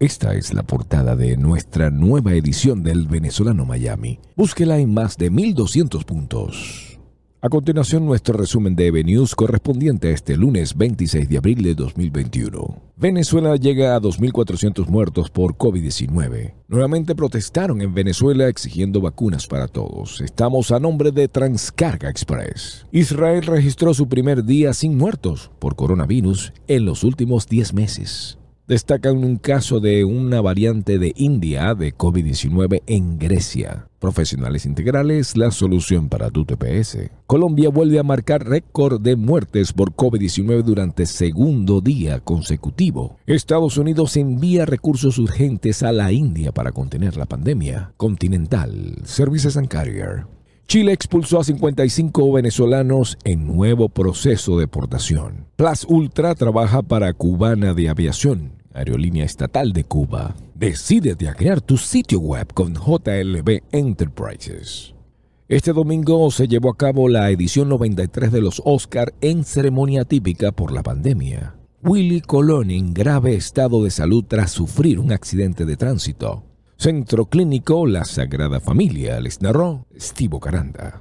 Esta es la portada de nuestra nueva edición del Venezolano Miami. Búsquela en más de 1200 puntos. A continuación, nuestro resumen de News correspondiente a este lunes 26 de abril de 2021. Venezuela llega a 2.400 muertos por COVID-19. Nuevamente protestaron en Venezuela exigiendo vacunas para todos. Estamos a nombre de Transcarga Express. Israel registró su primer día sin muertos por coronavirus en los últimos 10 meses destacan un caso de una variante de India de COVID-19 en Grecia. Profesionales integrales, la solución para tu TPS. Colombia vuelve a marcar récord de muertes por COVID-19 durante segundo día consecutivo. Estados Unidos envía recursos urgentes a la India para contener la pandemia. Continental, Services and Carrier. Chile expulsó a 55 venezolanos en nuevo proceso de deportación. Plus Ultra trabaja para Cubana de Aviación. Aerolínea Estatal de Cuba, decide de crear tu sitio web con JLB Enterprises. Este domingo se llevó a cabo la edición 93 de los Oscar en ceremonia típica por la pandemia. Willy Colón en grave estado de salud tras sufrir un accidente de tránsito. Centro Clínico La Sagrada Familia les narró Steve Caranda.